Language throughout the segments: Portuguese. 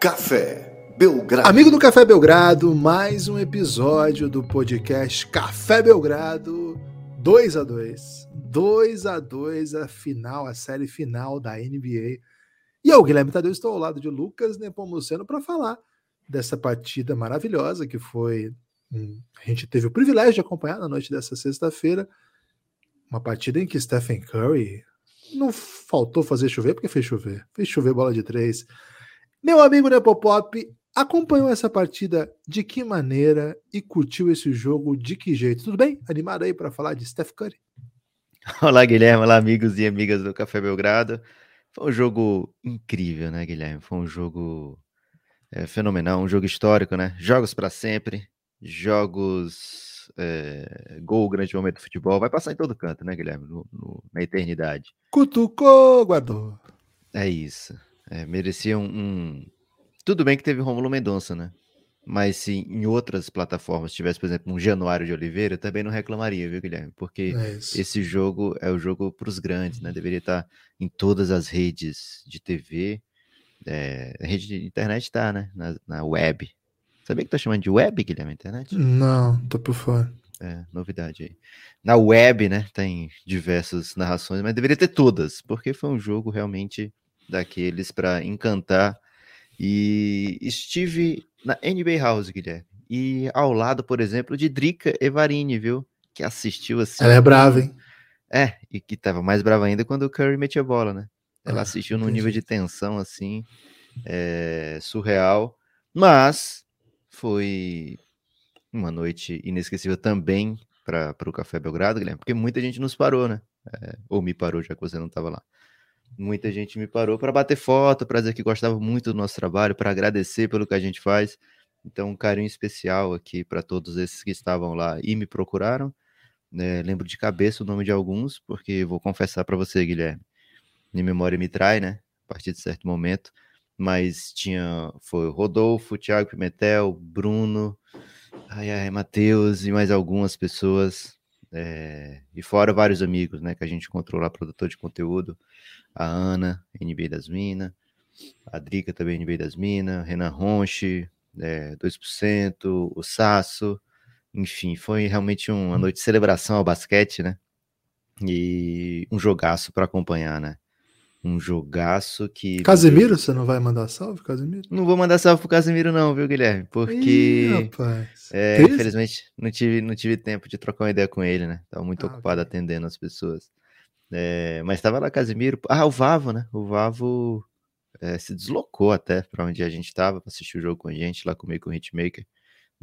Café Belgrado. Amigo do Café Belgrado, mais um episódio do podcast Café Belgrado 2 a 2 2 a 2 a final, a série final da NBA. E eu, Guilherme Tadeu, estou ao lado de Lucas Nepomuceno para falar dessa partida maravilhosa que foi. A gente teve o privilégio de acompanhar na noite dessa sexta-feira. Uma partida em que Stephen Curry não faltou fazer chover, porque fez chover. Fez chover bola de três. Meu amigo Nepopop acompanhou essa partida de que maneira e curtiu esse jogo de que jeito? Tudo bem? Animado aí para falar de Steph Curry? Olá, Guilherme. Olá, amigos e amigas do Café Belgrado. Foi um jogo incrível, né, Guilherme? Foi um jogo é, fenomenal, um jogo histórico, né? Jogos para sempre, jogos é, gol, grande momento do futebol, vai passar em todo canto, né, Guilherme? No, no, na eternidade. Cutucou, guardou. É isso. É, merecia um, um, Tudo bem que teve Romulo Mendonça, né? Mas se em outras plataformas tivesse, por exemplo, um Januário de Oliveira, também não reclamaria, viu, Guilherme? Porque é esse jogo é o jogo para os grandes, né? Deveria estar em todas as redes de TV. É, a rede de internet está, né? Na, na web. Sabia que tá chamando de web, Guilherme, internet? Não, tô por fora. É, novidade aí. Na web, né, tem diversas narrações, mas deveria ter todas, porque foi um jogo realmente daqueles para encantar. E estive na NBA House, Guilherme, e ao lado, por exemplo, de Drica Evarini, viu? Que assistiu assim. Ela é brava, hein? É, e que tava mais brava ainda quando o Curry metia a bola, né? Ela ah, assistiu num nível de tensão assim, é, surreal, mas foi uma noite inesquecível também para o Café Belgrado, Guilherme, porque muita gente nos parou, né? É, ou me parou, já que você não estava lá. Muita gente me parou para bater foto, para dizer que gostava muito do nosso trabalho, para agradecer pelo que a gente faz. Então, um carinho especial aqui para todos esses que estavam lá e me procuraram. É, lembro de cabeça o nome de alguns, porque vou confessar para você, Guilherme, minha memória me trai, né? A partir de certo momento mas tinha foi Rodolfo, Thiago Pimentel, Bruno, ai, ai, Matheus e mais algumas pessoas, é, e fora vários amigos, né, que a gente encontrou lá, produtor de conteúdo, a Ana, NB das Minas, a Drica também, NB das Minas, Renan Ronche, é, 2%, o Sasso, enfim, foi realmente uma noite de celebração ao basquete, né, e um jogaço para acompanhar, né um jogaço que. Casemiro, você não vai mandar salve, Casemiro? Não vou mandar salve pro Casemiro, não, viu, Guilherme? Porque. Ih. É, infelizmente, não tive, não tive tempo de trocar uma ideia com ele, né? Tava muito ah, ocupado okay. atendendo as pessoas. É, mas tava lá Casemiro. Ah, o Vavo, né? O Vavo é, se deslocou até para onde a gente tava para assistir o jogo com a gente, lá comigo com o Hitmaker.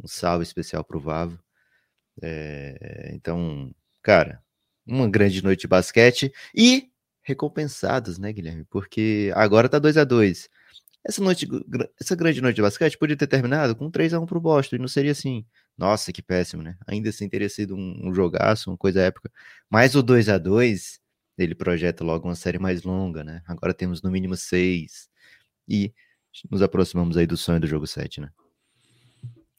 Um salve especial pro Vavo. É, então, cara, uma grande noite de basquete. E recompensados, né, Guilherme? Porque agora tá 2 a 2 Essa noite, essa grande noite de basquete podia ter terminado com 3 a 1 pro Boston, e não seria assim. Nossa, que péssimo, né? Ainda assim teria sido um, um jogaço, uma coisa épica. Mas o 2 a 2 ele projeta logo uma série mais longa, né? Agora temos no mínimo seis. E nos aproximamos aí do sonho do jogo 7, né?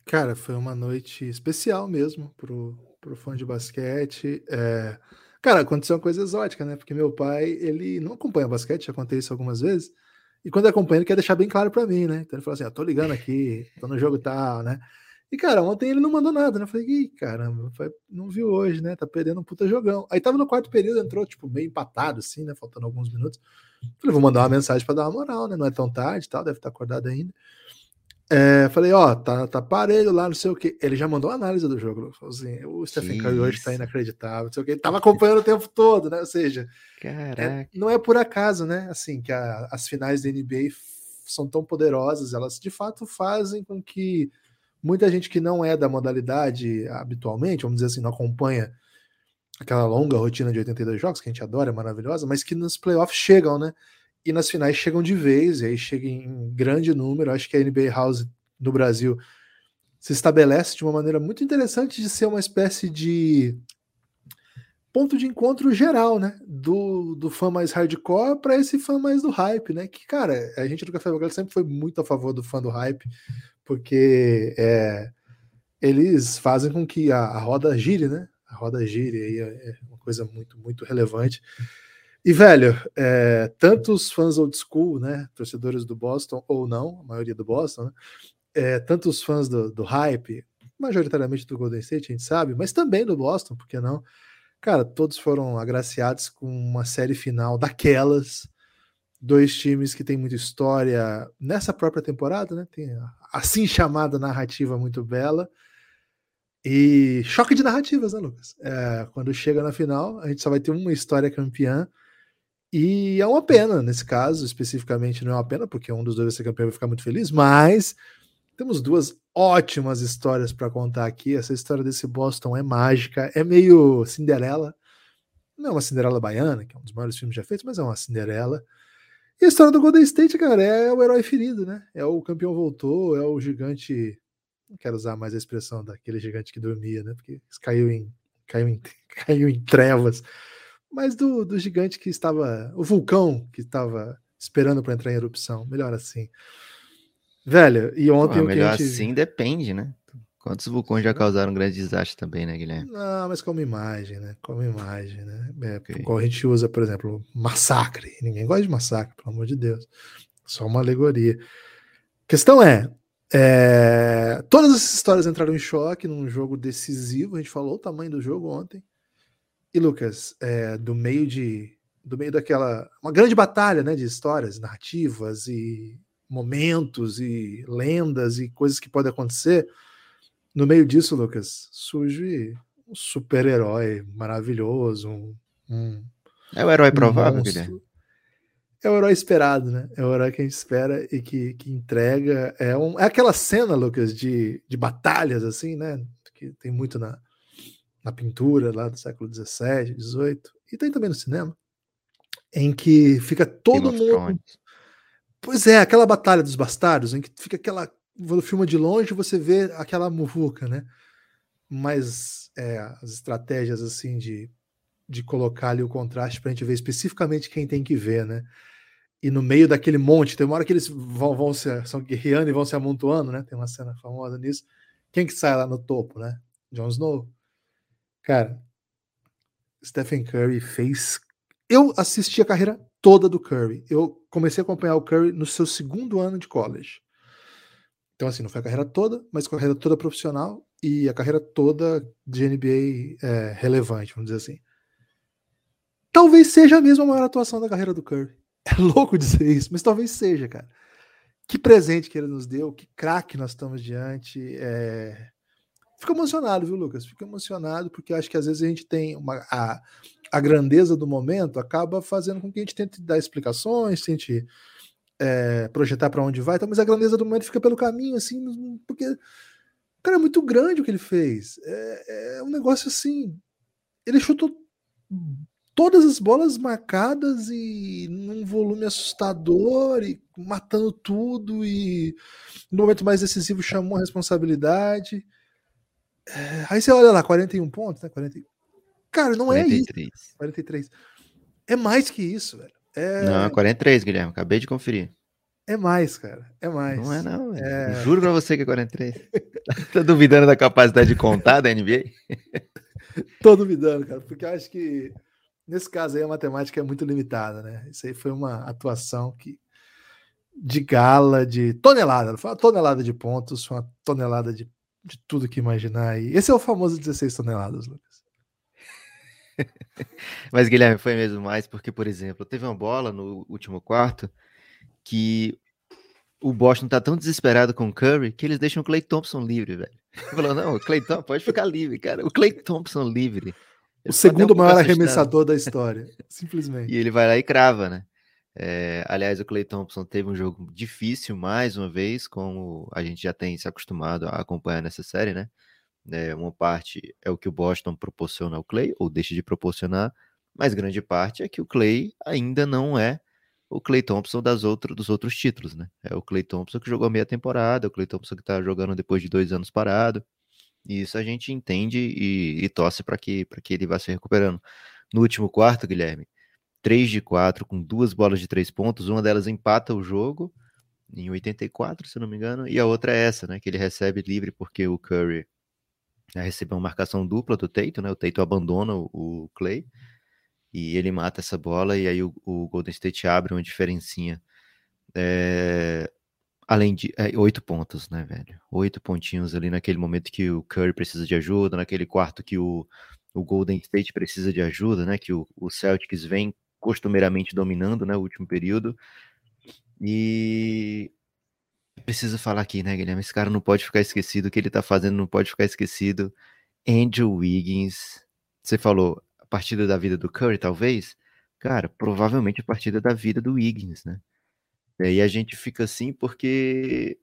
Cara, foi uma noite especial mesmo pro, pro fã de basquete. É... Cara, aconteceu uma coisa exótica, né? Porque meu pai, ele não acompanha basquete, já contei isso algumas vezes. E quando acompanha, ele quer deixar bem claro para mim, né? Então ele falou assim: ah, tô ligando aqui, tô no jogo tal, né? E, cara, ontem ele não mandou nada, né? Eu falei, Ih, caramba, não viu hoje, né? Tá perdendo um puta jogão. Aí tava no quarto período, entrou, tipo, meio empatado, assim, né? Faltando alguns minutos. Falei, vou mandar uma mensagem para dar uma moral, né? Não é tão tarde tal, deve estar acordado ainda. É, falei, ó, tá, tá parelho lá, não sei o que. Ele já mandou análise do jogo. Assim, o Stephen Curry hoje tá inacreditável, não sei o que. Ele tava acompanhando o tempo todo, né? Ou seja, é, não é por acaso, né? Assim, que a, as finais da NBA são tão poderosas, elas de fato fazem com que muita gente que não é da modalidade habitualmente, vamos dizer assim, não acompanha aquela longa rotina de 82 jogos, que a gente adora, é maravilhosa, mas que nos playoffs chegam, né? E nas finais chegam de vez, e aí chega em grande número. Acho que a NBA House no Brasil se estabelece de uma maneira muito interessante de ser uma espécie de ponto de encontro geral, né? Do, do fã mais hardcore para esse fã mais do hype, né? Que, cara, a gente do Café Belgrado sempre foi muito a favor do fã do hype, porque é, eles fazem com que a, a roda gire, né? A roda gire aí é, é uma coisa muito, muito relevante. E, velho, é, fãs old school, né, torcedores do Boston, ou não, a maioria do Boston, né, é, tanto os fãs do, do hype, majoritariamente do Golden State, a gente sabe, mas também do Boston, por que não? Cara, todos foram agraciados com uma série final daquelas, dois times que têm muita história nessa própria temporada, né? Tem assim chamada narrativa muito bela. E choque de narrativas, né, Lucas? É, quando chega na final, a gente só vai ter uma história campeã. E é uma pena, nesse caso, especificamente, não é uma pena, porque um dos dois vai ser campeão e vai ficar muito feliz, mas temos duas ótimas histórias para contar aqui. Essa história desse Boston é mágica, é meio Cinderela. Não é uma Cinderela baiana, que é um dos maiores filmes já feitos, mas é uma Cinderela. E a história do Golden State, cara, é o herói ferido, né? É o campeão voltou, é o gigante. Não quero usar mais a expressão daquele gigante que dormia, né? Porque caiu em, caiu em, caiu em trevas. Mas do, do gigante que estava. O vulcão que estava esperando para entrar em erupção. Melhor assim. Velho, e ontem Pô, o que melhor a gente... assim depende, né? Quantos vulcões já causaram um grande desastre também, né, Guilherme? Não, mas como imagem, né? Como imagem, né? É, okay. Qual a gente usa, por exemplo, massacre. Ninguém gosta de massacre, pelo amor de Deus. Só uma alegoria. Questão é, é, todas essas histórias entraram em choque num jogo decisivo. A gente falou o tamanho do jogo ontem. E Lucas, é, do meio de, do meio daquela uma grande batalha, né, de histórias, narrativas e momentos e lendas e coisas que podem acontecer. No meio disso, Lucas, surge um super-herói maravilhoso, um, um, É o herói provável, Guilherme? É o herói esperado, né? É o herói que a gente espera e que, que entrega. É, um, é aquela cena, Lucas, de, de batalhas, assim, né? Que tem muito na, na pintura lá do século XVII, XVIII, e tem também no cinema, em que fica todo mundo. Pois é, aquela batalha dos bastardos, em que fica aquela quando filma de longe, você vê aquela muvuca, né? Mas é, as estratégias assim de, de colocar ali o contraste para a gente ver especificamente quem tem que ver, né? E no meio daquele monte, tem uma hora que eles vão, vão se, são guerreando e vão se amontoando, né? Tem uma cena famosa nisso. Quem que sai lá no topo, né? Jon Snow. Cara, Stephen Curry fez. Eu assisti a carreira toda do Curry. Eu comecei a acompanhar o Curry no seu segundo ano de college. Então, assim, não foi a carreira toda, mas a carreira toda profissional e a carreira toda de NBA é, relevante, vamos dizer assim. Talvez seja a maior atuação da carreira do Curry. É louco dizer isso, mas talvez seja, cara. Que presente que ele nos deu, que craque nós estamos diante. É... Fico emocionado, viu, Lucas? Fico emocionado porque acho que às vezes a gente tem uma, a, a grandeza do momento acaba fazendo com que a gente tente dar explicações, tente é, projetar para onde vai, então, mas a grandeza do momento fica pelo caminho, assim, porque cara é muito grande o que ele fez. É, é um negócio assim. Ele chutou todas as bolas marcadas e num volume assustador e matando tudo e no momento mais decisivo chamou a responsabilidade. É, aí você olha lá, 41 pontos, né? 40... Cara, não 43. é isso. 43. É mais que isso, velho. É... Não, 43, Guilherme. Acabei de conferir. É mais, cara. É mais. Não é, não. É... Juro pra você que é 43. tá duvidando da capacidade de contar da NBA? Tô duvidando, cara, porque eu acho que nesse caso aí a matemática é muito limitada, né? Isso aí foi uma atuação que de gala, de tonelada, foi uma tonelada de pontos, foi uma tonelada de, de tudo que imaginar aí. Esse é o famoso 16 toneladas, Lucas. Mas, Guilherme, foi mesmo mais, porque, por exemplo, teve uma bola no último quarto que o Boston tá tão desesperado com o Curry que eles deixam o Clay Thompson livre, velho. Falou, não, o Clay Thompson pode ficar livre, cara. O Clay Thompson livre. O segundo maior arremessador da história, simplesmente. E ele vai lá e crava, né? É, aliás, o Clay Thompson teve um jogo difícil mais uma vez, como a gente já tem se acostumado a acompanhar nessa série, né? É, uma parte é o que o Boston proporciona ao Clay, ou deixa de proporcionar, mas grande parte é que o Clay ainda não é o Clay Thompson das outro, dos outros títulos, né? É o Clay Thompson que jogou meia temporada, o Clay Thompson que tá jogando depois de dois anos parado. E isso a gente entende e, e torce para que, que ele vá se recuperando. No último quarto, Guilherme, 3 de 4 com duas bolas de três pontos, uma delas empata o jogo em 84, se não me engano, e a outra é essa, né? Que ele recebe livre porque o Curry recebeu uma marcação dupla do Teito, né? O Teito abandona o, o Clay. e ele mata essa bola e aí o, o Golden State abre uma diferencinha. É, além de é, oito pontos, né, velho? Oito pontinhos ali naquele momento que o Curry precisa de ajuda, naquele quarto que o, o Golden State precisa de ajuda, né? Que o, o Celtics vem costumeiramente dominando, né? O último período. E precisa falar aqui, né, Guilherme? Esse cara não pode ficar esquecido. O que ele tá fazendo não pode ficar esquecido. Andrew Wiggins. Você falou a partida da vida do Curry, talvez? Cara, provavelmente a partida da vida do Wiggins, né? E a gente fica assim porque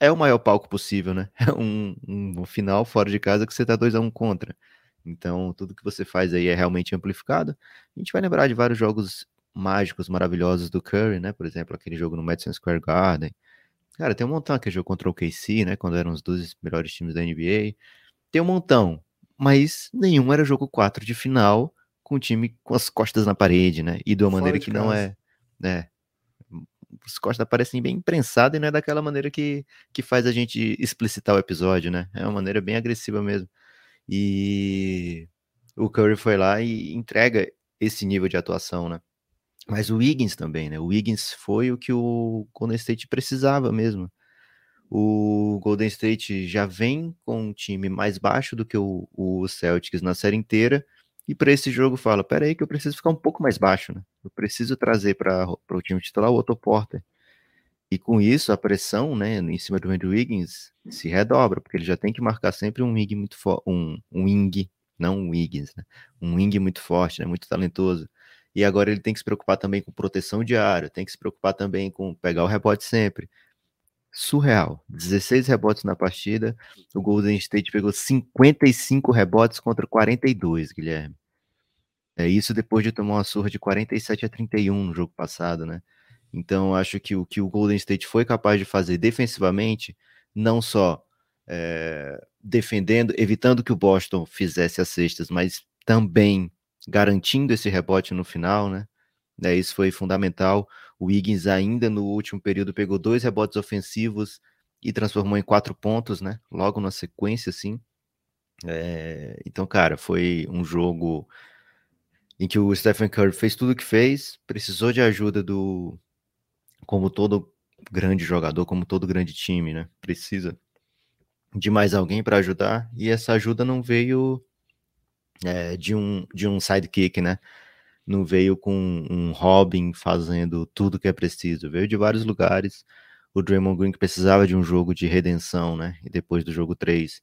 é o maior palco possível, né? É um, um final fora de casa que você tá 2 a 1 um contra. Então, tudo que você faz aí é realmente amplificado. A gente vai lembrar de vários jogos mágicos, maravilhosos do Curry, né? Por exemplo, aquele jogo no Madison Square Garden. Cara, tem um montão aquele jogo contra o KC, né? Quando eram os 12 melhores times da NBA. Tem um montão, mas nenhum era jogo 4 de final com o time com as costas na parede, né? E de uma maneira que não é, né? As costas parecem bem imprensadas e não é daquela maneira que, que faz a gente explicitar o episódio, né? É uma maneira bem agressiva mesmo. E o Curry foi lá e entrega esse nível de atuação, né? Mas o Wiggins também, né? O Wiggins foi o que o Golden State precisava mesmo. O Golden State já vem com um time mais baixo do que o, o Celtics na série inteira. E para esse jogo fala: pera aí, que eu preciso ficar um pouco mais baixo, né? Eu preciso trazer para o time titular o Otto Porter. E com isso, a pressão né, em cima do Andrew Wiggins se redobra, porque ele já tem que marcar sempre um wing muito um, um wing, não um Wiggins, né? Um wing muito forte, né? Muito talentoso. E agora ele tem que se preocupar também com proteção de área, tem que se preocupar também com pegar o rebote sempre. Surreal. 16 rebotes na partida. O Golden State pegou 55 rebotes contra 42, Guilherme. É isso depois de tomar uma surra de 47 a 31 no jogo passado, né? Então, acho que o que o Golden State foi capaz de fazer defensivamente, não só é, defendendo, evitando que o Boston fizesse as cestas, mas também garantindo esse rebote no final, né? É, isso foi fundamental. O Wiggins ainda no último período pegou dois rebotes ofensivos e transformou em quatro pontos, né? Logo na sequência, assim. É, então, cara, foi um jogo em que o Stephen Curry fez tudo o que fez, precisou de ajuda do, como todo grande jogador, como todo grande time, né? Precisa de mais alguém para ajudar e essa ajuda não veio é, de um de um sidekick, né? Não veio com um Robin fazendo tudo que é preciso, veio de vários lugares. O Draymond Green precisava de um jogo de redenção, né? E depois do jogo 3.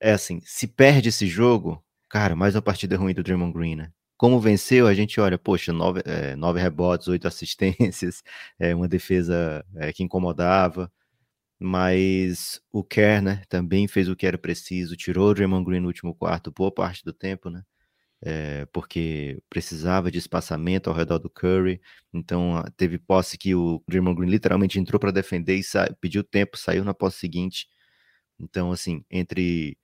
É assim, se perde esse jogo, cara, mais uma partida ruim do Draymond Green, né? Como venceu, a gente olha, poxa, nove, é, nove rebotes, oito assistências, é, uma defesa é, que incomodava, mas o Kerr, né, também fez o que era preciso, tirou o Draymond Green no último quarto, boa parte do tempo, né, é, porque precisava de espaçamento ao redor do Curry, então teve posse que o Draymond Green literalmente entrou para defender e pediu tempo, saiu na posse seguinte, então assim, entre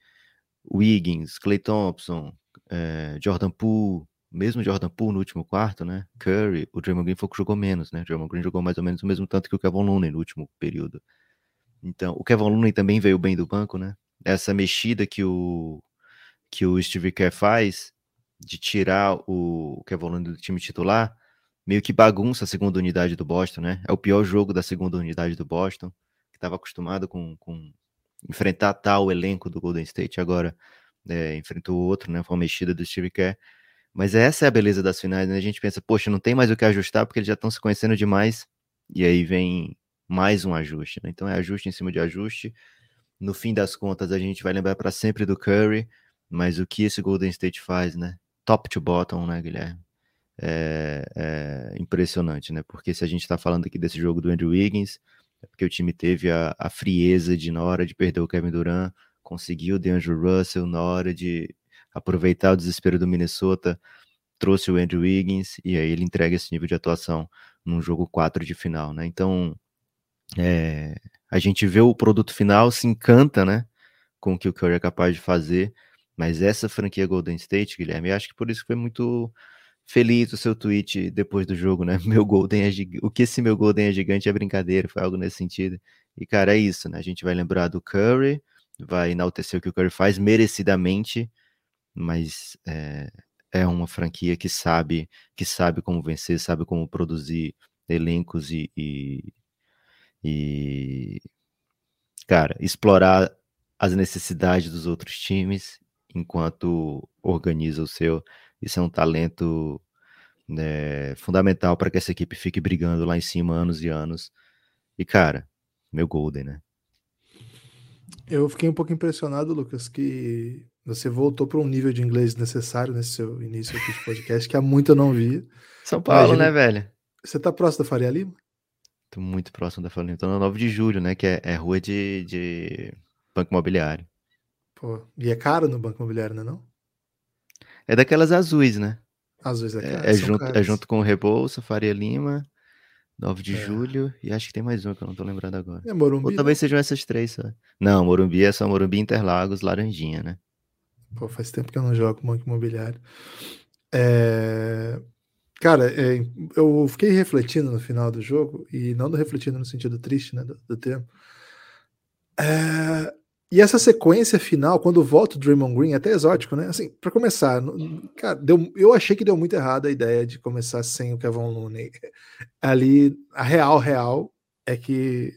Wiggins, Clay Thompson, é, Jordan Poole, mesmo Jordan Poole no último quarto, né? Curry, o Draymond Green foi que jogou menos, né? O Draymond Green jogou mais ou menos o mesmo tanto que o Kevin Looney no último período. Então, o Kevin Looney também veio bem do banco, né? Essa mexida que o que o Steve Kerr faz de tirar o Kevin Looney do time titular, meio que bagunça a segunda unidade do Boston, né? É o pior jogo da segunda unidade do Boston, que estava acostumado com, com enfrentar tal elenco do Golden State, agora é, enfrentou outro, né? Foi uma mexida do Steve Kerr. Mas essa é a beleza das finais, né? A gente pensa, poxa, não tem mais o que ajustar porque eles já estão se conhecendo demais. E aí vem mais um ajuste, né? Então é ajuste em cima de ajuste. No fim das contas, a gente vai lembrar para sempre do Curry, mas o que esse Golden State faz, né? Top to bottom, né, Guilherme? É, é impressionante, né? Porque se a gente está falando aqui desse jogo do Andrew Wiggins, é porque o time teve a, a frieza de, na hora de perder o Kevin Durant, conseguiu o DeAndre Russell na hora de aproveitar o desespero do Minnesota, trouxe o Andrew Wiggins e aí ele entrega esse nível de atuação num jogo 4 de final, né? Então, é, a gente vê o produto final, se encanta, né, com o que o Curry é capaz de fazer, mas essa franquia Golden State, Guilherme, acho que por isso foi muito feliz o seu tweet depois do jogo, né? Meu Golden é gigante. O que esse meu Golden é gigante é brincadeira, foi algo nesse sentido. E, cara, é isso, né? A gente vai lembrar do Curry, vai enaltecer o que o Curry faz merecidamente, mas é, é uma franquia que sabe que sabe como vencer, sabe como produzir elencos e, e, e cara, explorar as necessidades dos outros times enquanto organiza o seu. Isso é um talento né, fundamental para que essa equipe fique brigando lá em cima anos e anos. E, cara, meu Golden, né? Eu fiquei um pouco impressionado, Lucas, que você voltou para um nível de inglês necessário nesse seu início aqui de podcast, que há muito eu não vi. São Paulo, Imagina, né, velho? Você tá próximo da Faria Lima? Tô muito próximo da Faria Lima. Tô no 9 de julho, né? Que é, é rua de, de banco imobiliário. Pô, e é caro no banco imobiliário, não é não? É daquelas azuis, né? Azuis é, é, é junto, é junto com o Rebouça, Faria Lima, 9 de é. julho, e acho que tem mais um que eu não tô lembrando agora. É Morumbi? Ou talvez sejam essas três só. Não, Morumbi é só Morumbi, Interlagos, Laranjinha, né? Pô, faz tempo que eu não jogo banco imobiliário. É... Cara, é, eu fiquei refletindo no final do jogo, e não refletindo no sentido triste, né, do, do termo. É, e essa sequência final, quando volta o Draymond Green, é até exótico, né? Assim, para começar, cara, deu, eu achei que deu muito errado a ideia de começar sem o Kevin Looney. Ali, a real, real é que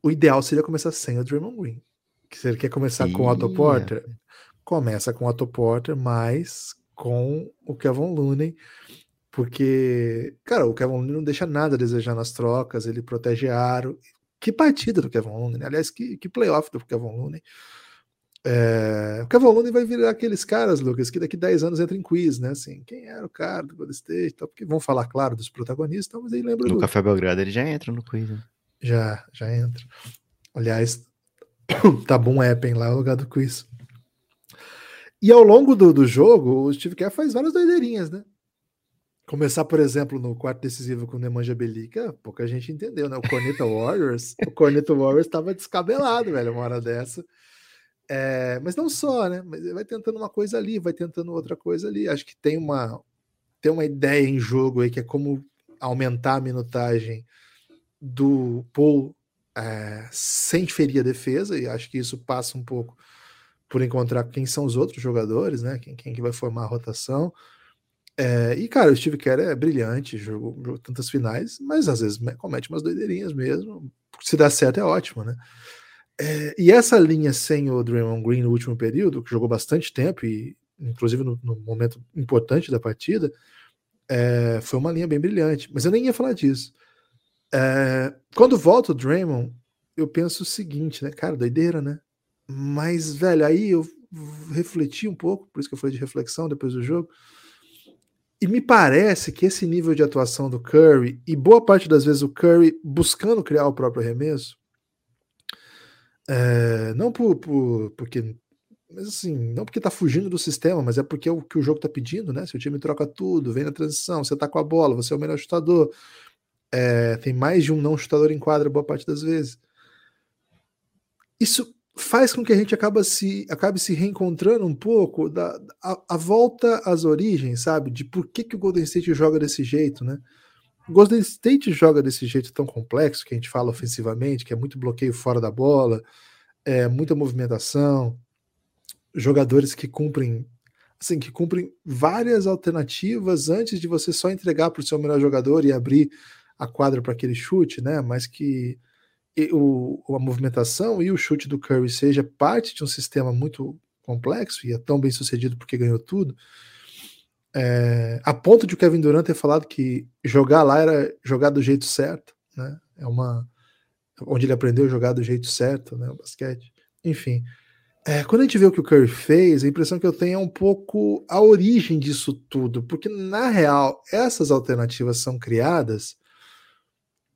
o ideal seria começar sem o Draymond Green. Que se ele quer começar com o Otto Porter, começa com o Otto Porter, mas com o Kevin Looney, porque, cara, o Kevin Looney não deixa nada a desejar nas trocas, ele protege aro, que partida do Kevin Looney, né? aliás, que, que playoff do Kevin Looney. É, o Kevin Looney vai virar aqueles caras, Lucas, que daqui 10 anos entra em quiz, né? Assim, quem era o cara do Golden State? Tal, porque vão falar, claro, dos protagonistas, mas aí lembra. No do... Café Belgrado ele já entra no quiz, né? Já, já entra. Aliás, tá bom Eppen lá no lugar do quiz. E ao longo do, do jogo, o Steve Kerr faz várias doideirinhas, né? Começar, por exemplo, no quarto decisivo com o Nemanja Belica, pouca gente entendeu, né? O Corneta Warriors, o Corneta Warriors estava descabelado, velho, uma hora dessa. É, mas não só, né? Mas vai tentando uma coisa ali, vai tentando outra coisa ali. Acho que tem uma, tem uma ideia em jogo aí que é como aumentar a minutagem do Paul é, sem ferir a defesa, e acho que isso passa um pouco por encontrar quem são os outros jogadores, né? Quem, quem que vai formar a rotação. É, e, cara, o Steve Kerr é brilhante, jogou, jogou, tantas finais, mas às vezes comete umas doideirinhas mesmo. Se dá certo é ótimo, né? É, e essa linha sem o Draymond Green no último período, que jogou bastante tempo, e inclusive no, no momento importante da partida, é, foi uma linha bem brilhante. Mas eu nem ia falar disso. Quando volta o Draymond, eu penso o seguinte, né? Cara, doideira, né? Mas, velho, aí eu refleti um pouco, por isso que eu falei de reflexão depois do jogo. E me parece que esse nível de atuação do Curry, e boa parte das vezes o Curry buscando criar o próprio arremesso, é, não por, por, porque. Mas assim, não porque tá fugindo do sistema, mas é porque é o que o jogo tá pedindo, né? Se o time troca tudo, vem na transição, você tá com a bola, você é o melhor chutador. É, tem mais de um não chutador em quadra boa parte das vezes. Isso faz com que a gente acaba se, acabe se reencontrando um pouco da a, a, volta às origens, sabe? De por que, que o Golden State joga desse jeito, né? O Golden State joga desse jeito tão complexo que a gente fala ofensivamente, que é muito bloqueio fora da bola, é muita movimentação, jogadores que cumprem assim, que cumprem várias alternativas antes de você só entregar para o seu melhor jogador e abrir a quadra para aquele chute, né? Mas que o, a movimentação e o chute do Curry seja parte de um sistema muito complexo e é tão bem sucedido porque ganhou tudo, é, a ponto de o Kevin Durant ter falado que jogar lá era jogar do jeito certo, né? É uma onde ele aprendeu a jogar do jeito certo, né? O basquete, enfim. É, quando a gente vê o que o Curry fez, a impressão que eu tenho é um pouco a origem disso tudo, porque na real essas alternativas são criadas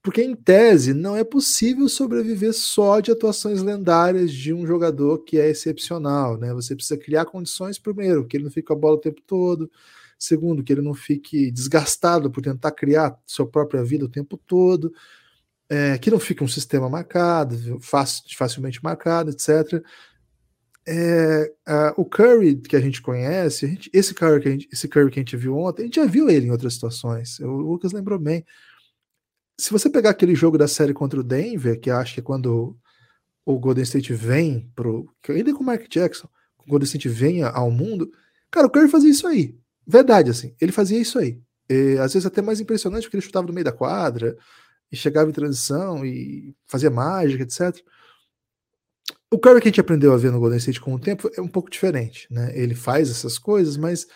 porque, em tese, não é possível sobreviver só de atuações lendárias de um jogador que é excepcional. Né? Você precisa criar condições, primeiro, que ele não fique com a bola o tempo todo. Segundo, que ele não fique desgastado por tentar criar sua própria vida o tempo todo. É, que não fique um sistema marcado, facilmente marcado, etc. É, o Curry que a gente conhece, a gente, esse, Curry que a gente, esse Curry que a gente viu ontem, a gente já viu ele em outras situações. O Lucas lembrou bem se você pegar aquele jogo da série contra o Denver, que acho que é quando o Golden State vem pro. Ainda com o Mark Jackson, o Golden State vem ao mundo, Cara, o Curry fazia isso aí. Verdade, assim. Ele fazia isso aí. E, às vezes até mais impressionante, porque ele chutava no meio da quadra, e chegava em transição, e fazia mágica, etc. O Curry que a gente aprendeu a ver no Golden State com o tempo é um pouco diferente, né? Ele faz essas coisas, mas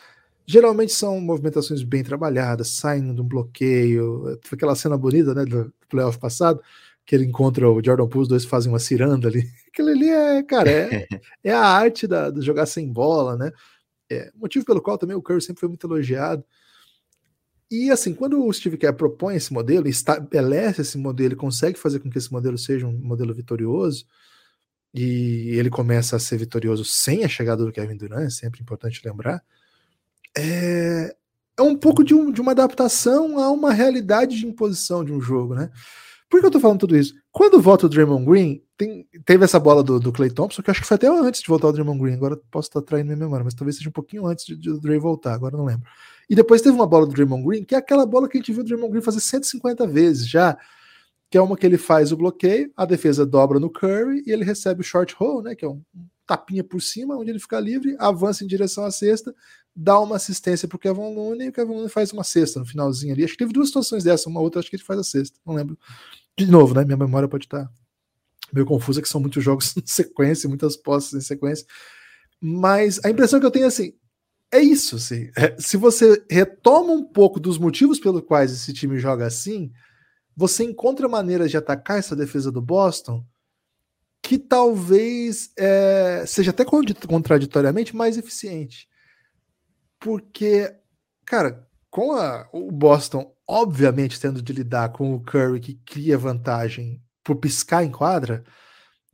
geralmente são movimentações bem trabalhadas, saindo de um bloqueio. Foi aquela cena bonita, né, do playoff passado, que ele encontra o Jordan Poole, os dois fazem uma ciranda ali. Aquilo ali é, cara, é, é a arte da, de jogar sem bola, né? É, motivo pelo qual também o Curry sempre foi muito elogiado. E assim, quando o Steve Kerr propõe esse modelo, estabelece esse modelo consegue fazer com que esse modelo seja um modelo vitorioso, e ele começa a ser vitorioso sem a chegada do Kevin Durant, é sempre importante lembrar, é, é um pouco de, um, de uma adaptação a uma realidade de imposição de um jogo, né? Por que eu tô falando tudo isso? Quando volta o Draymond Green, tem, teve essa bola do, do Clay Thompson, que acho que foi até antes de voltar o Draymond Green, agora posso estar traindo minha memória, mas talvez seja um pouquinho antes de, de o Dray voltar, agora não lembro. E depois teve uma bola do Draymond Green, que é aquela bola que a gente viu o Draymond Green fazer 150 vezes já, que é uma que ele faz o bloqueio, a defesa dobra no Curry e ele recebe o short roll, né, que é um tapinha por cima, onde ele fica livre, avança em direção à cesta, dá uma assistência pro Kevin Looney e o Kevin Looney faz uma cesta no finalzinho ali. Acho que teve duas situações dessa, uma outra acho que ele faz a cesta, não lembro de novo, né? Minha memória pode estar meio confusa, que são muitos jogos em sequência, muitas posses em sequência. Mas a impressão que eu tenho é assim: é isso. Assim, é, se você retoma um pouco dos motivos pelos quais esse time joga assim, você encontra maneiras de atacar essa defesa do Boston que talvez é, seja até contraditoriamente mais eficiente. Porque, cara, com a, o Boston obviamente tendo de lidar com o Curry que cria vantagem por piscar em quadra,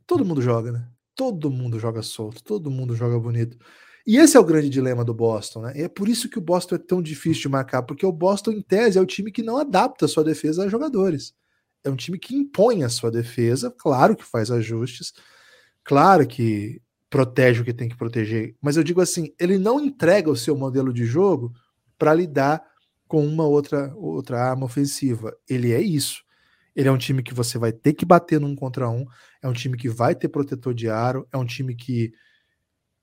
todo mundo joga, né? Todo mundo joga solto, todo mundo joga bonito. E esse é o grande dilema do Boston, né? E é por isso que o Boston é tão difícil de marcar, porque o Boston, em tese, é o time que não adapta a sua defesa a jogadores. É um time que impõe a sua defesa, claro que faz ajustes, claro que protege o que tem que proteger, mas eu digo assim, ele não entrega o seu modelo de jogo para lidar com uma outra, outra arma ofensiva. Ele é isso. Ele é um time que você vai ter que bater num contra um, é um time que vai ter protetor de aro, é um time que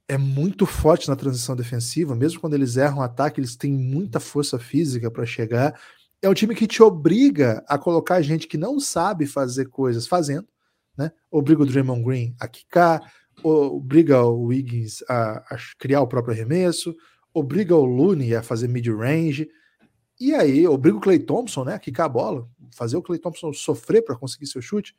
é muito forte na transição defensiva, mesmo quando eles erram ataque, eles têm muita força física para chegar. É um time que te obriga a colocar gente que não sabe fazer coisas fazendo, né? Obriga o Draymond Green a quicar, obriga o Wiggins a, a criar o próprio arremesso, obriga o Looney a fazer mid-range. E aí, obriga o Clay Thompson, né, a quicar a bola, fazer o Clay Thompson sofrer para conseguir seu chute.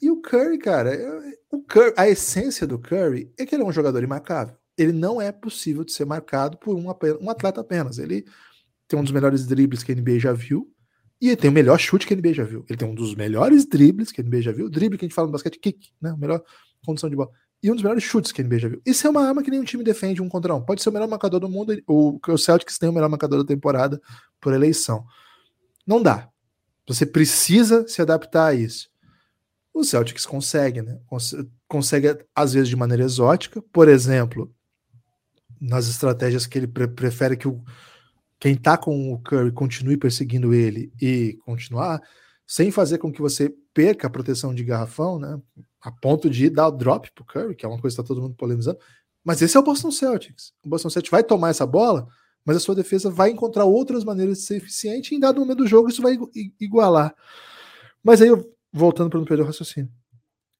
E o Curry, cara, é, o Curry, a essência do Curry é que ele é um jogador imarcável. Ele não é possível de ser marcado por um, um atleta apenas. Ele tem um dos melhores dribles que a NBA já viu. E ele tem o melhor chute que a NBA já viu. Ele tem um dos melhores dribles que a NBA já viu. O drible que a gente fala no basquete, kick, né? Melhor condição de bola e um dos melhores chutes que a NBA já viu. Isso é uma arma que nenhum time defende um contra um. Pode ser o melhor marcador do mundo, o, o Celtics tem o melhor marcador da temporada por eleição. Não dá. Você precisa se adaptar a isso. O Celtics consegue, né? consegue, às vezes, de maneira exótica. Por exemplo, nas estratégias que ele pre prefere que o, quem tá com o Curry continue perseguindo ele e continuar, sem fazer com que você perca a proteção de garrafão, né? a ponto de dar o drop pro Curry, que é uma coisa que está todo mundo polemizando. Mas esse é o Boston Celtics. O Boston Celtics vai tomar essa bola, mas a sua defesa vai encontrar outras maneiras de ser eficiente e em dado momento do jogo isso vai igualar. Mas aí, voltando para o raciocínio.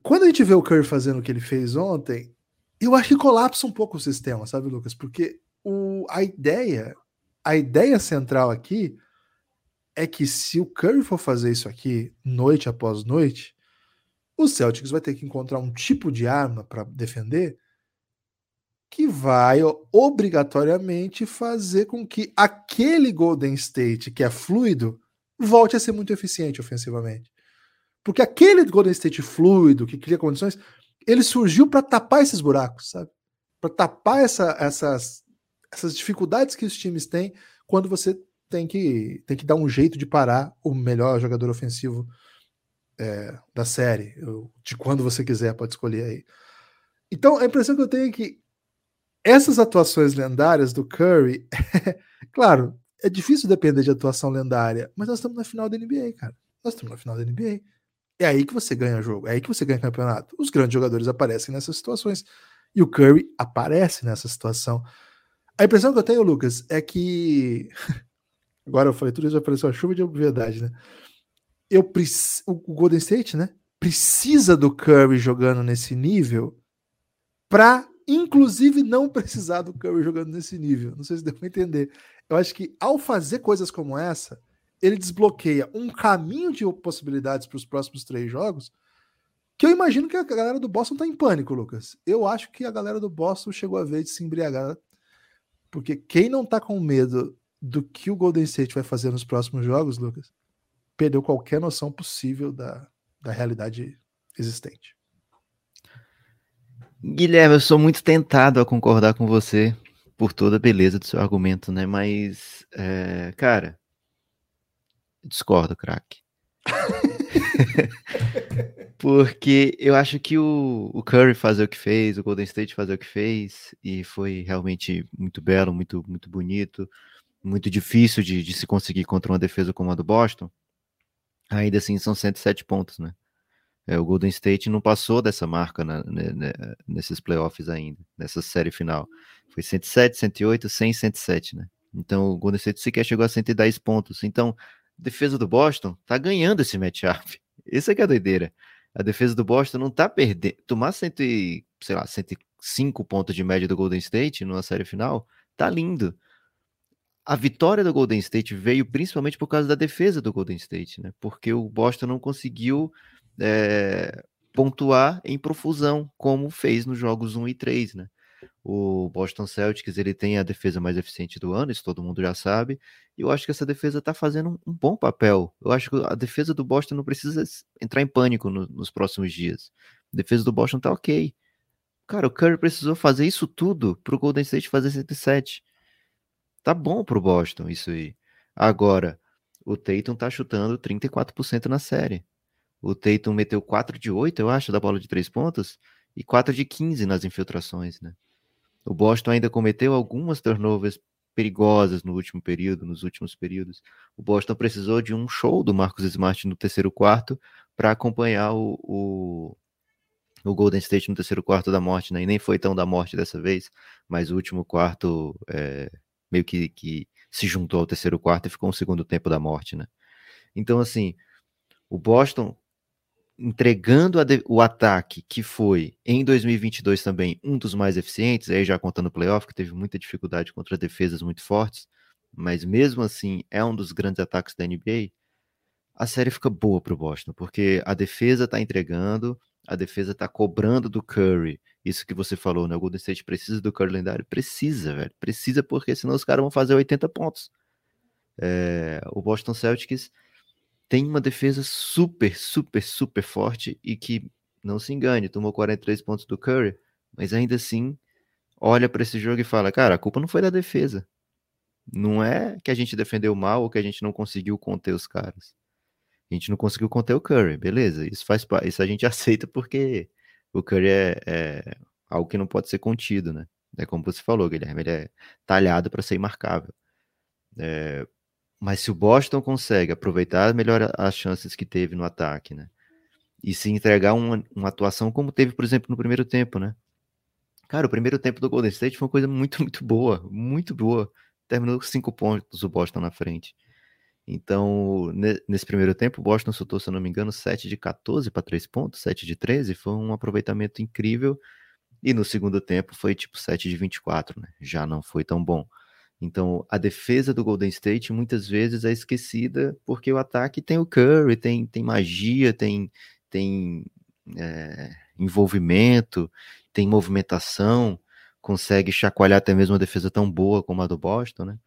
Quando a gente vê o Curry fazendo o que ele fez ontem, eu acho que colapsa um pouco o sistema, sabe, Lucas? Porque o, a ideia, a ideia central aqui é que se o Curry for fazer isso aqui noite após noite, o Celtics vai ter que encontrar um tipo de arma para defender que vai obrigatoriamente fazer com que aquele Golden State que é fluido volte a ser muito eficiente ofensivamente. Porque aquele Golden State fluido que cria condições, ele surgiu para tapar esses buracos, sabe? Para tapar essa, essas, essas dificuldades que os times têm quando você tem que, tem que dar um jeito de parar o melhor jogador ofensivo é, da série, de quando você quiser, pode escolher aí. Então, a impressão que eu tenho é que essas atuações lendárias do Curry, claro, é difícil depender de atuação lendária, mas nós estamos na final da NBA, cara. Nós estamos na final da NBA. É aí que você ganha jogo, é aí que você ganha campeonato. Os grandes jogadores aparecem nessas situações. E o Curry aparece nessa situação. A impressão que eu tenho, Lucas, é que. Agora eu falei tudo isso, vai parecer uma chuva de obviedade, né? Eu preci... O Golden State, né? Precisa do Curry jogando nesse nível para, inclusive, não precisar do Curry jogando nesse nível. Não sei se deu para entender. Eu acho que ao fazer coisas como essa, ele desbloqueia um caminho de possibilidades para os próximos três jogos que eu imagino que a galera do Boston tá em pânico, Lucas. Eu acho que a galera do Boston chegou a vez de se embriagar, porque quem não tá com medo do que o Golden State vai fazer nos próximos jogos, Lucas, perdeu qualquer noção possível da, da realidade existente. Guilherme, eu sou muito tentado a concordar com você por toda a beleza do seu argumento, né? Mas, é, cara, discordo, craque. Porque eu acho que o, o, Curry fazer o que fez, o Golden State fazer o que fez, e foi realmente muito belo, muito, muito bonito, muito difícil de, de se conseguir contra uma defesa como a do Boston. Ainda assim, são 107 pontos, né? É, o Golden State não passou dessa marca na, né, né, nesses playoffs ainda, nessa série final. Foi 107, 108, 100, 107, né? Então o Golden State sequer chegou a 110 pontos. Então, a defesa do Boston tá ganhando esse matchup. Isso é que é a doideira. A defesa do Boston não tá perdendo. Tomar 100, sei lá, 105 pontos de média do Golden State numa série final, tá lindo. A vitória do Golden State veio principalmente por causa da defesa do Golden State, né? Porque o Boston não conseguiu é, pontuar em profusão, como fez nos jogos 1 e 3, né? O Boston Celtics ele tem a defesa mais eficiente do ano, isso todo mundo já sabe. E eu acho que essa defesa está fazendo um, bom papel. Eu acho que a defesa do Boston não precisa entrar em pânico no, nos próximos dias. A defesa do Boston tá ok. Cara, o Curry precisou fazer isso tudo para o Golden State fazer 107. Tá bom pro Boston isso aí. Agora, o Tatum tá chutando 34% na série. O Tatum meteu 4 de 8, eu acho, da bola de 3 pontos e 4 de 15 nas infiltrações, né? O Boston ainda cometeu algumas turnovers perigosas no último período, nos últimos períodos. O Boston precisou de um show do Marcos Smart no terceiro quarto para acompanhar o, o, o, Golden State no terceiro quarto da morte, né? E nem foi tão da morte dessa vez, mas o último quarto é, meio que, que se juntou ao terceiro quarto e ficou um segundo tempo da morte, né? Então, assim, o Boston entregando de, o ataque que foi em 2022 também um dos mais eficientes, aí já contando o playoff, que teve muita dificuldade contra defesas muito fortes, mas mesmo assim é um dos grandes ataques da NBA, a série fica boa para o Boston, porque a defesa está entregando, a defesa está cobrando do Curry, isso que você falou, né? O Golden State precisa do Curry lendário? Precisa, velho, precisa porque senão os caras vão fazer 80 pontos. É, o Boston Celtics tem uma defesa super, super, super forte e que, não se engane, tomou 43 pontos do Curry, mas ainda assim olha para esse jogo e fala: cara, a culpa não foi da defesa. Não é que a gente defendeu mal ou que a gente não conseguiu conter os caras. A gente não conseguiu conter o Curry, beleza? Isso faz isso a gente aceita porque o Curry é, é algo que não pode ser contido, né? É como você falou, Guilherme, ele é talhado para ser imarcável. É, mas se o Boston consegue aproveitar melhor as chances que teve no ataque, né? E se entregar uma, uma atuação como teve, por exemplo, no primeiro tempo, né? Cara, o primeiro tempo do Golden State foi uma coisa muito, muito boa, muito boa. Terminou com cinco pontos o Boston na frente. Então, nesse primeiro tempo, o Boston soltou, se eu não me engano, 7 de 14 para 3 pontos, 7 de 13, foi um aproveitamento incrível. E no segundo tempo foi tipo 7 de 24, né? Já não foi tão bom. Então, a defesa do Golden State muitas vezes é esquecida porque o ataque tem o Curry, tem, tem magia, tem, tem é, envolvimento, tem movimentação, consegue chacoalhar até mesmo uma defesa tão boa como a do Boston, né?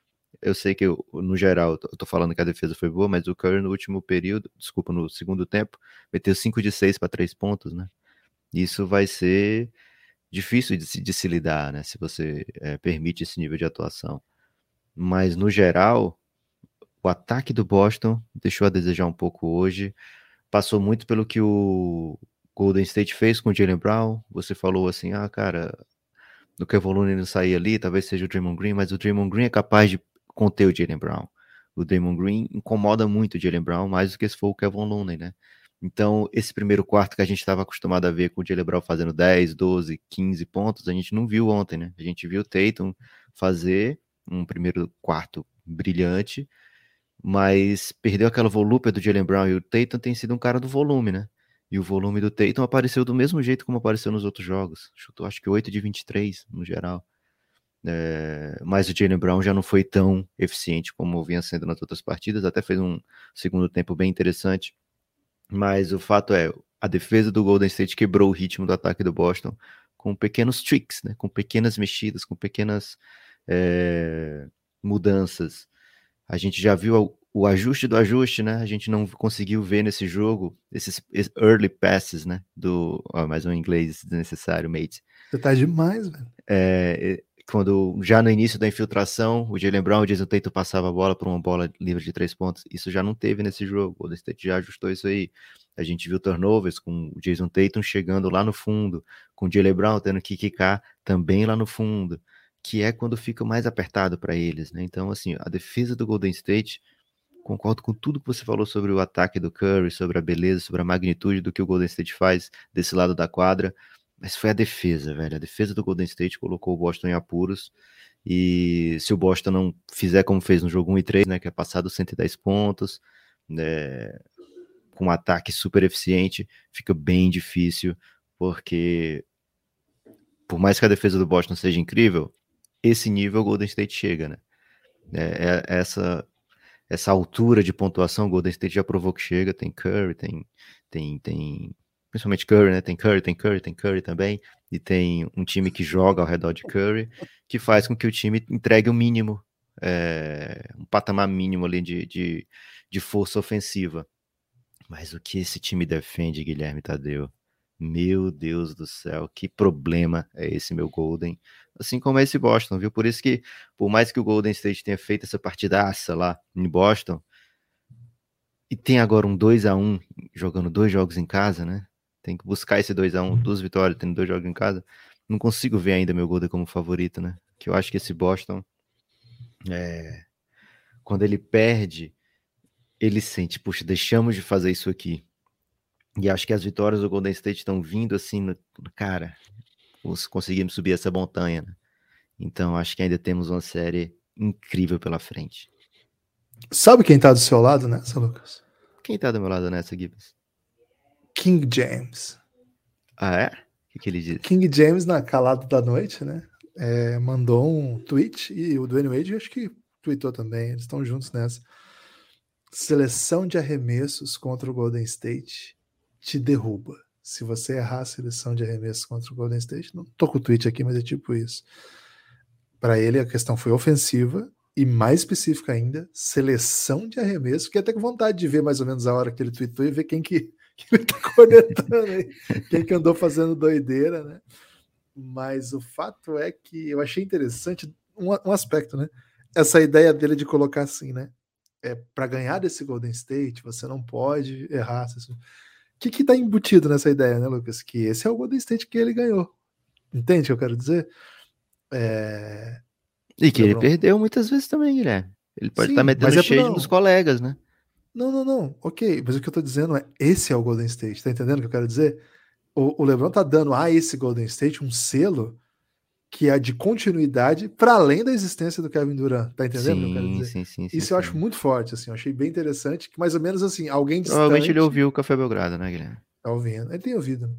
Eu sei que, eu, no geral, eu tô falando que a defesa foi boa, mas o Curry no último período, desculpa, no segundo tempo, meteu 5 de 6 para 3 pontos, né? Isso vai ser difícil de se, de se lidar, né? Se você é, permite esse nível de atuação mas no geral, o ataque do Boston deixou a desejar um pouco hoje. Passou muito pelo que o Golden State fez com o Jalen Brown. Você falou assim: ah, cara, no que o não sair ali, talvez seja o Draymond Green, mas o Draymond Green é capaz de conter o Jalen Brown. O Draymond Green incomoda muito o Jalen Brown, mais do que se for o Kevin Looney, né? Então, esse primeiro quarto que a gente estava acostumado a ver com o Jalen Brown fazendo 10, 12, 15 pontos, a gente não viu ontem, né? A gente viu o Tatum fazer um primeiro quarto brilhante, mas perdeu aquela volúpia do Jalen Brown e o Tatum tem sido um cara do volume, né? E o volume do Tatum apareceu do mesmo jeito como apareceu nos outros jogos. Chutou acho que 8 de 23 no geral. É, mas o Jalen Brown já não foi tão eficiente como vinha sendo nas outras partidas, até fez um segundo tempo bem interessante. Mas o fato é, a defesa do Golden State quebrou o ritmo do ataque do Boston com pequenos tricks, né? com pequenas mexidas, com pequenas é, mudanças. A gente já viu o, ajuste do ajuste, né? A gente não conseguiu ver nesse jogo esses early passes, né? Do, ó, mais um inglês desnecessário, mate. Você tá demais, velho. É, quando já no início da infiltração, o Jalen Brown, o Jason Tatum passava a bola para uma bola livre de três pontos. Isso já não teve nesse jogo. O Golden State já ajustou isso aí. A gente viu turnovers com o Jason Tatum chegando lá no fundo, com o Jalen Brown tendo que quicar também lá no fundo, que é quando fica mais apertado para eles, né? Então, assim, a defesa do Golden State, concordo com tudo que você falou sobre o ataque do Curry, sobre a beleza, sobre a magnitude do que o Golden State faz desse lado da quadra mas foi a defesa, velho. A defesa do Golden State colocou o Boston em apuros. E se o Boston não fizer como fez no jogo 1 e 3, né, que é passar dos 110 pontos, né, com um ataque super eficiente, fica bem difícil, porque por mais que a defesa do Boston seja incrível, esse nível o Golden State chega, né? É, é essa essa altura de pontuação o Golden State já provou que chega, tem Curry, tem tem tem principalmente Curry, né? Tem Curry, tem Curry, tem Curry também, e tem um time que joga ao redor de Curry, que faz com que o time entregue o mínimo, é, um patamar mínimo ali de, de, de, força ofensiva. Mas o que esse time defende, Guilherme Tadeu? Meu Deus do céu, que problema é esse meu Golden? Assim como é esse Boston, viu? Por isso que, por mais que o Golden State tenha feito essa partidaça lá em Boston, e tem agora um 2 a 1 jogando dois jogos em casa, né? Tem que buscar esse 2x1, um, duas vitórias, tendo dois jogos em casa. Não consigo ver ainda meu Golden como favorito, né? Que eu acho que esse Boston, é... quando ele perde, ele sente, puxa, deixamos de fazer isso aqui. E acho que as vitórias do Golden State estão vindo assim, no... cara, conseguimos subir essa montanha. Né? Então acho que ainda temos uma série incrível pela frente. Sabe quem tá do seu lado nessa, Lucas? Quem tá do meu lado nessa, Gibbs? King James. Ah, é? O que, que ele disse? King James, na calada da noite, né? É, mandou um tweet e o Dwayne Wade acho que tweetou também, eles estão juntos nessa. Seleção de arremessos contra o Golden State te derruba. Se você errar a seleção de arremessos contra o Golden State, não tô com o tweet aqui, mas é tipo isso. Para ele a questão foi ofensiva e mais específica ainda, seleção de arremessos. Fiquei até com vontade de ver mais ou menos a hora que ele tweetou e ver quem que que ele tá conectando aí. Quem que andou fazendo doideira, né? Mas o fato é que eu achei interessante um, um aspecto, né? Essa ideia dele de colocar assim, né? É, para ganhar desse Golden State, você não pode errar. O que que tá embutido nessa ideia, né, Lucas? Que esse é o Golden State que ele ganhou. Entende o que eu quero dizer? É... E que ele perdeu muitas vezes também, Guilherme. Ele pode estar tá metendo é cheio dos colegas, né? Não, não, não. Ok, mas o que eu tô dizendo é esse é o Golden State. Tá entendendo o que eu quero dizer? O, o LeBron tá dando a esse Golden State um selo que é de continuidade para além da existência do Kevin Durant. Tá entendendo sim, o que eu quero dizer? Sim, sim, sim Isso sim, eu acho muito forte, assim. Eu achei bem interessante. Que mais ou menos assim, alguém distante... Provavelmente ele ouviu o Café Belgrado, né, Guilherme? Tá ouvindo. Ele tem ouvido.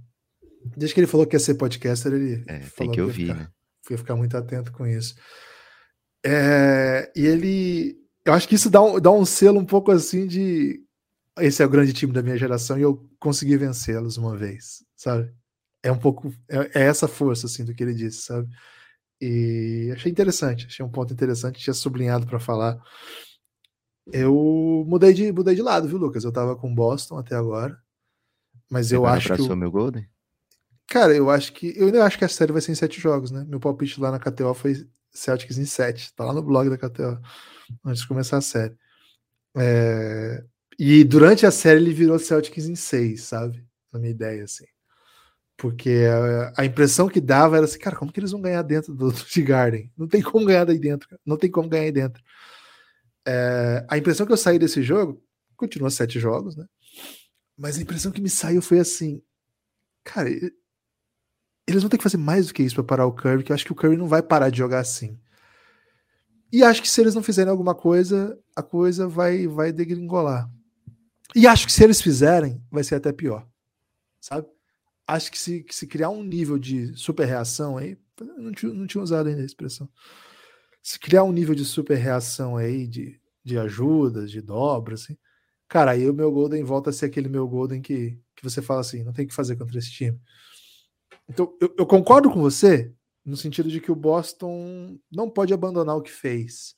Desde que ele falou que ia ser podcaster, ele. É, tem que ouvir, ficar, né? Ia ficar muito atento com isso. É, e ele eu acho que isso dá um, dá um selo um pouco assim de esse é o grande time da minha geração e eu consegui vencê-los uma vez, sabe? É um pouco é, é, essa força assim do que ele disse, sabe? E achei interessante, achei um ponto interessante, tinha sublinhado para falar. Eu mudei de mudei de lado, viu, Lucas? Eu tava com Boston até agora, mas eu acho que o... meu Golden. Cara, eu acho que eu ainda acho que a série vai ser em sete jogos, né? Meu palpite lá na KTO foi Celtics em sete, tá lá no blog da KTO antes de começar a série. É, e durante a série ele virou Celtics em 6, sabe? Na minha ideia, assim. Porque a, a, impressão que dava era assim, cara, como que eles vão ganhar dentro do, do Garden? Não tem como ganhar daí dentro, não tem como ganhar aí dentro. É, a impressão que eu saí desse jogo, continua sete jogos, né? Mas a impressão que me saiu foi assim, cara, eles vão ter que fazer mais do que isso para parar o Curry, que eu acho que o Curry não vai parar de jogar assim. E acho que se eles não fizerem alguma coisa, a coisa vai vai degringolar. E acho que se eles fizerem, vai ser até pior. Sabe? Acho que se, que se criar um nível de super reação aí, não tinha, não tinha usado ainda a expressão. Se criar um nível de super reação aí, de, de ajudas, de dobras, assim, cara, aí o meu Golden volta a ser aquele meu Golden que, que você fala assim, não tem o que fazer contra esse time. Então, eu, eu concordo com você no sentido de que o Boston não pode abandonar o que fez.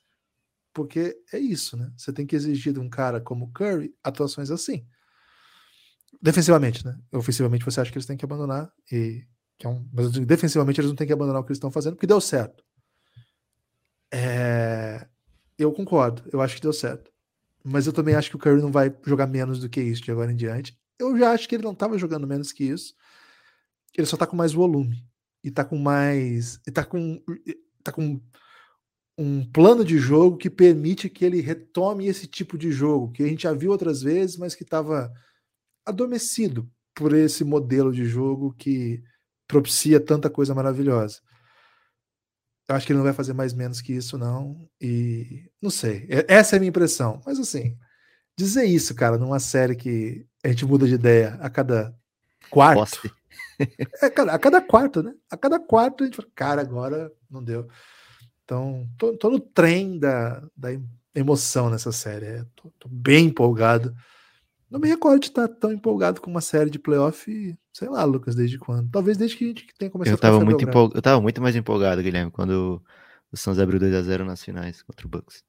Porque é isso, né? Você tem que exigir de um cara como Curry atuações assim. Defensivamente, né? Ofensivamente você acha que eles têm que abandonar e que é um, mas defensivamente eles não têm que abandonar o que eles estão fazendo porque deu certo. É, eu concordo, eu acho que deu certo. Mas eu também acho que o Curry não vai jogar menos do que isso de agora em diante. Eu já acho que ele não estava jogando menos que isso. Ele só está com mais volume e tá com mais. E tá com. Tá com um plano de jogo que permite que ele retome esse tipo de jogo, que a gente já viu outras vezes, mas que estava adormecido por esse modelo de jogo que propicia tanta coisa maravilhosa. Eu acho que ele não vai fazer mais menos que isso, não. E não sei. Essa é a minha impressão. Mas assim, dizer isso, cara, numa série que a gente muda de ideia a cada quarto. Posse. É, cara, a cada quarto, né? A cada quarto a gente fala, cara, agora não deu. Então, tô, tô no trem da, da emoção nessa série. É, tô, tô, bem empolgado. Não me recordo de estar tão empolgado com uma série de playoff, sei lá, Lucas, desde quando? Talvez desde que a gente tenha começado eu tava muito empolg... Eu tava muito mais empolgado, Guilherme, quando o Suns abriu 2x0 nas finais contra o Bucks.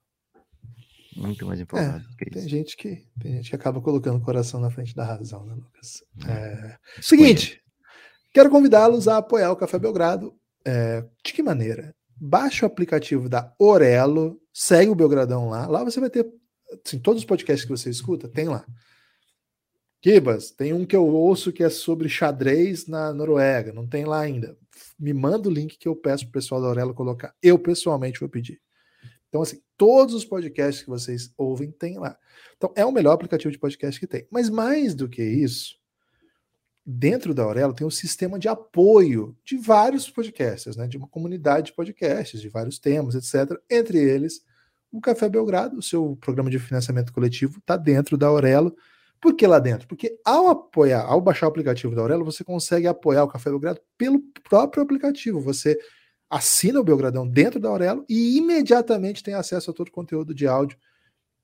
Muito mais empolgado. É, tem, gente que, tem gente que acaba colocando o coração na frente da razão, né, Lucas? É. é... Seguinte, quero convidá-los a apoiar o Café Belgrado. É, de que maneira? Baixe o aplicativo da Orelo, segue o Belgradão lá. Lá você vai ter assim, todos os podcasts que você escuta, tem lá. Kibas, tem um que eu ouço que é sobre xadrez na Noruega, não tem lá ainda. Me manda o link que eu peço pro pessoal da Orelo colocar. Eu pessoalmente vou pedir. Então, assim, todos os podcasts que vocês ouvem tem lá. Então, é o melhor aplicativo de podcast que tem. Mas mais do que isso, dentro da Aurelo tem um sistema de apoio de vários podcasts, né, de uma comunidade de podcasts, de vários temas, etc. Entre eles, o Café Belgrado, o seu programa de financiamento coletivo, está dentro da Aurelo. Por que lá dentro? Porque ao apoiar, ao baixar o aplicativo da Aurelo, você consegue apoiar o Café Belgrado pelo próprio aplicativo. Você assina o Belgradão dentro da Aurelo e imediatamente tem acesso a todo o conteúdo de áudio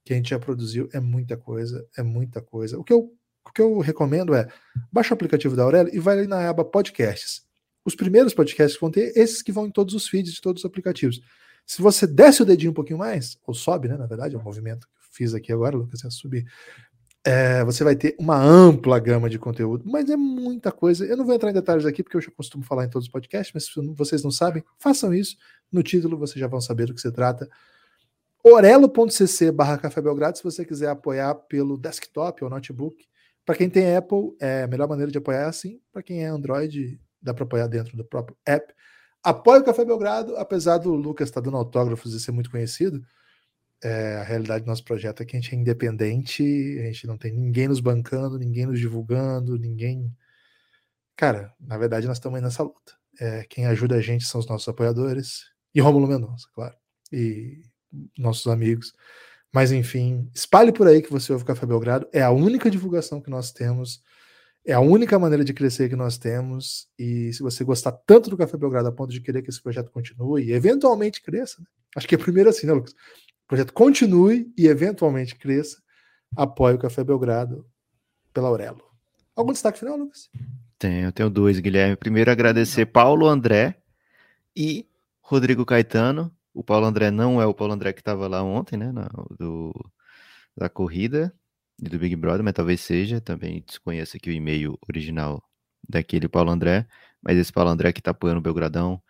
que a gente já produziu. É muita coisa, é muita coisa. O que eu o que eu recomendo é baixa o aplicativo da Aurélio e vai ali na aba podcasts. Os primeiros podcasts vão ter esses que vão em todos os feeds de todos os aplicativos. Se você desce o dedinho um pouquinho mais, ou sobe, né? Na verdade, é um movimento que eu fiz aqui agora, Lucas, é subir. É, você vai ter uma ampla gama de conteúdo, mas é muita coisa. Eu não vou entrar em detalhes aqui, porque eu já costumo falar em todos os podcasts, mas se vocês não sabem, façam isso. No título vocês já vão saber do que se trata. orelo.cc barra Café Belgrado, se você quiser apoiar pelo desktop ou notebook. Para quem tem Apple, é a melhor maneira de apoiar é assim. Para quem é Android, dá para apoiar dentro do próprio app. Apoie o Café Belgrado, apesar do Lucas estar tá dando autógrafos e ser muito conhecido. É, a realidade do nosso projeto é que a gente é independente, a gente não tem ninguém nos bancando, ninguém nos divulgando, ninguém. Cara, na verdade, nós estamos aí nessa luta. É, quem ajuda a gente são os nossos apoiadores e Rômulo Mendonça, claro, e nossos amigos. Mas enfim, espalhe por aí que você ouve o Café Belgrado. É a única divulgação que nós temos. É a única maneira de crescer que nós temos. E se você gostar tanto do Café Belgrado a ponto de querer que esse projeto continue e eventualmente cresça, né? acho que é primeiro assim, né, Lucas? Projeto continue e eventualmente cresça. Apoie o Café Belgrado pela Aurelo. Algum destaque final, Lucas? Tenho, tenho dois, Guilherme. Primeiro, agradecer Paulo André e Rodrigo Caetano o Paulo André não é o Paulo André que estava lá ontem, né? Na, do, da corrida e do Big Brother, mas talvez seja. Também desconheço aqui o e-mail original daquele Paulo André. Mas esse Paulo André que está apoiando o Belgradão,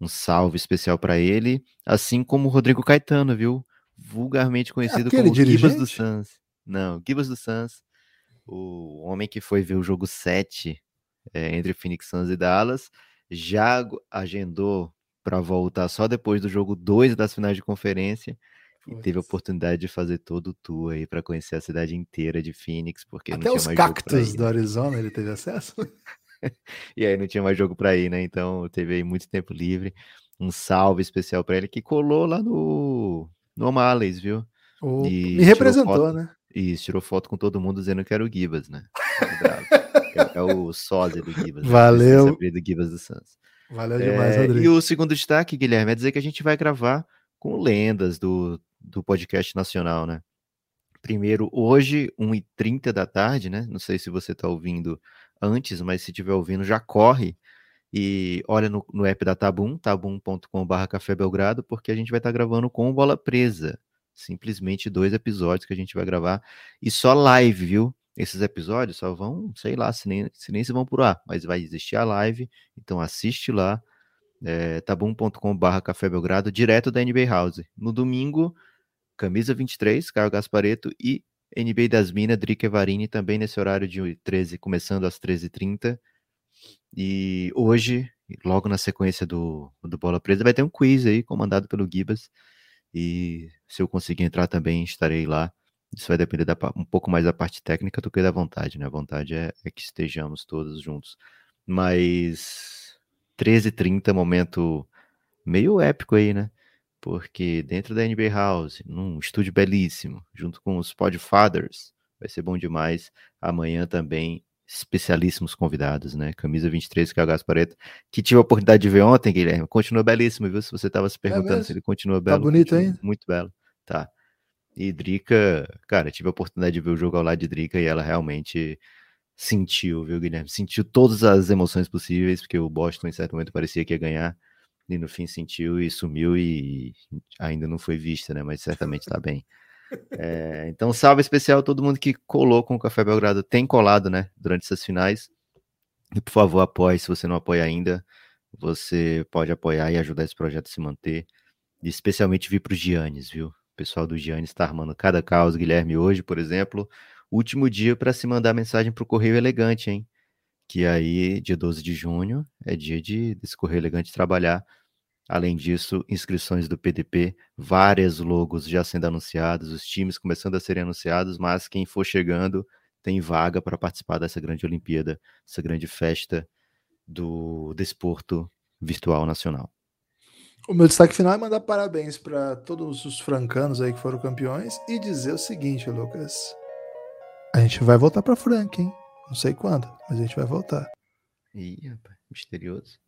um salve especial para ele. Assim como o Rodrigo Caetano, viu? Vulgarmente conhecido Aquele como dirigente? Gibas do Suns. Não, Gibas do Suns. O homem que foi ver o jogo 7 é, entre Phoenix Suns e Dallas. Já agendou para voltar só depois do jogo 2 das finais de conferência. e teve a oportunidade de fazer todo o tour aí para conhecer a cidade inteira de Phoenix, porque Até não os cactos do né? Arizona ele teve acesso? E aí não tinha mais jogo para ir, né? Então teve aí muito tempo livre. Um salve especial para ele que colou lá no no O'Malley's, viu? O- E Me representou, foto. né? E tirou foto com todo mundo dizendo que era o Gibas, né? Bravo. É, é o sósia do Gibas. né? Valeu. Apelido do Gibas do Santos. Valeu demais, É, e Rodrigo. o segundo destaque, Guilherme, é dizer que a gente vai gravar com lendas do, do podcast nacional, né? Primeiro, hoje, 1h30 da tarde, né? Não sei se você está ouvindo antes, mas se estiver ouvindo, já corre e olha no, no app da Tabum, tabum.com.br Café Belgrado, porque a gente vai estar gravando com bola presa. Simplesmente dois episódios que a gente vai gravar e só live, viu? Esses episódios só vão, sei lá, se nem se, nem se vão por ar, mas vai existir a live, então assiste lá, é, tabum.com.br Café Belgrado, direto da NBA House. No domingo, camisa 23, Caio Gaspareto e NBA das Minas, Drica Evarini, também nesse horário de 13, começando às 13h30. E hoje, logo na sequência do, do Bola Presa, vai ter um quiz aí, comandado pelo Gibas. E se eu conseguir entrar também, estarei lá. Isso vai depender da, um pouco mais da parte técnica do que da vontade, né? A vontade é, é que estejamos todos juntos. Mas 13h30, momento meio épico aí, né? Porque dentro da NBA House, num estúdio belíssimo, junto com os Podfathers, vai ser bom demais. Amanhã também, especialíssimos convidados, né? Camisa 23, que é o Gaspareto, que tive a oportunidade de ver ontem, Guilherme. Continua belíssimo, viu? Se você estava se perguntando mesmo? se ele continua belo. bonito continua ainda? Muito belo, tá. E Drica, cara, tive a oportunidade de ver o jogo ao lado de Drica e ela realmente sentiu, viu, Guilherme? Sentiu todas as emoções possíveis, porque o Boston em certo momento parecia que ia ganhar, e no fim sentiu e sumiu e ainda não foi vista, né? Mas certamente tá bem. É, então, salve especial a todo mundo que colou com o Café Belgrado, tem colado, né, durante essas finais. E por favor, apoie, se você não apoia ainda, você pode apoiar e ajudar esse projeto a se manter. E especialmente vir para os Giannis, viu? O pessoal do Giannis está armando cada caos, Guilherme, hoje, por exemplo, último dia para se mandar mensagem para o Correio Elegante, hein? Que aí, dia 12 de junho, é dia de desse Correio Elegante trabalhar. Além disso, inscrições do PDP, várias logos já sendo anunciados, os times começando a serem anunciados, mas quem for chegando tem vaga para participar dessa grande Olimpíada, essa grande festa do desporto virtual nacional. O meu destaque final é mandar parabéns para todos os francanos aí que foram campeões e dizer o seguinte, Lucas. A gente vai voltar para Franca, hein? Não sei quando, mas a gente vai voltar. Ih, rapaz, misterioso.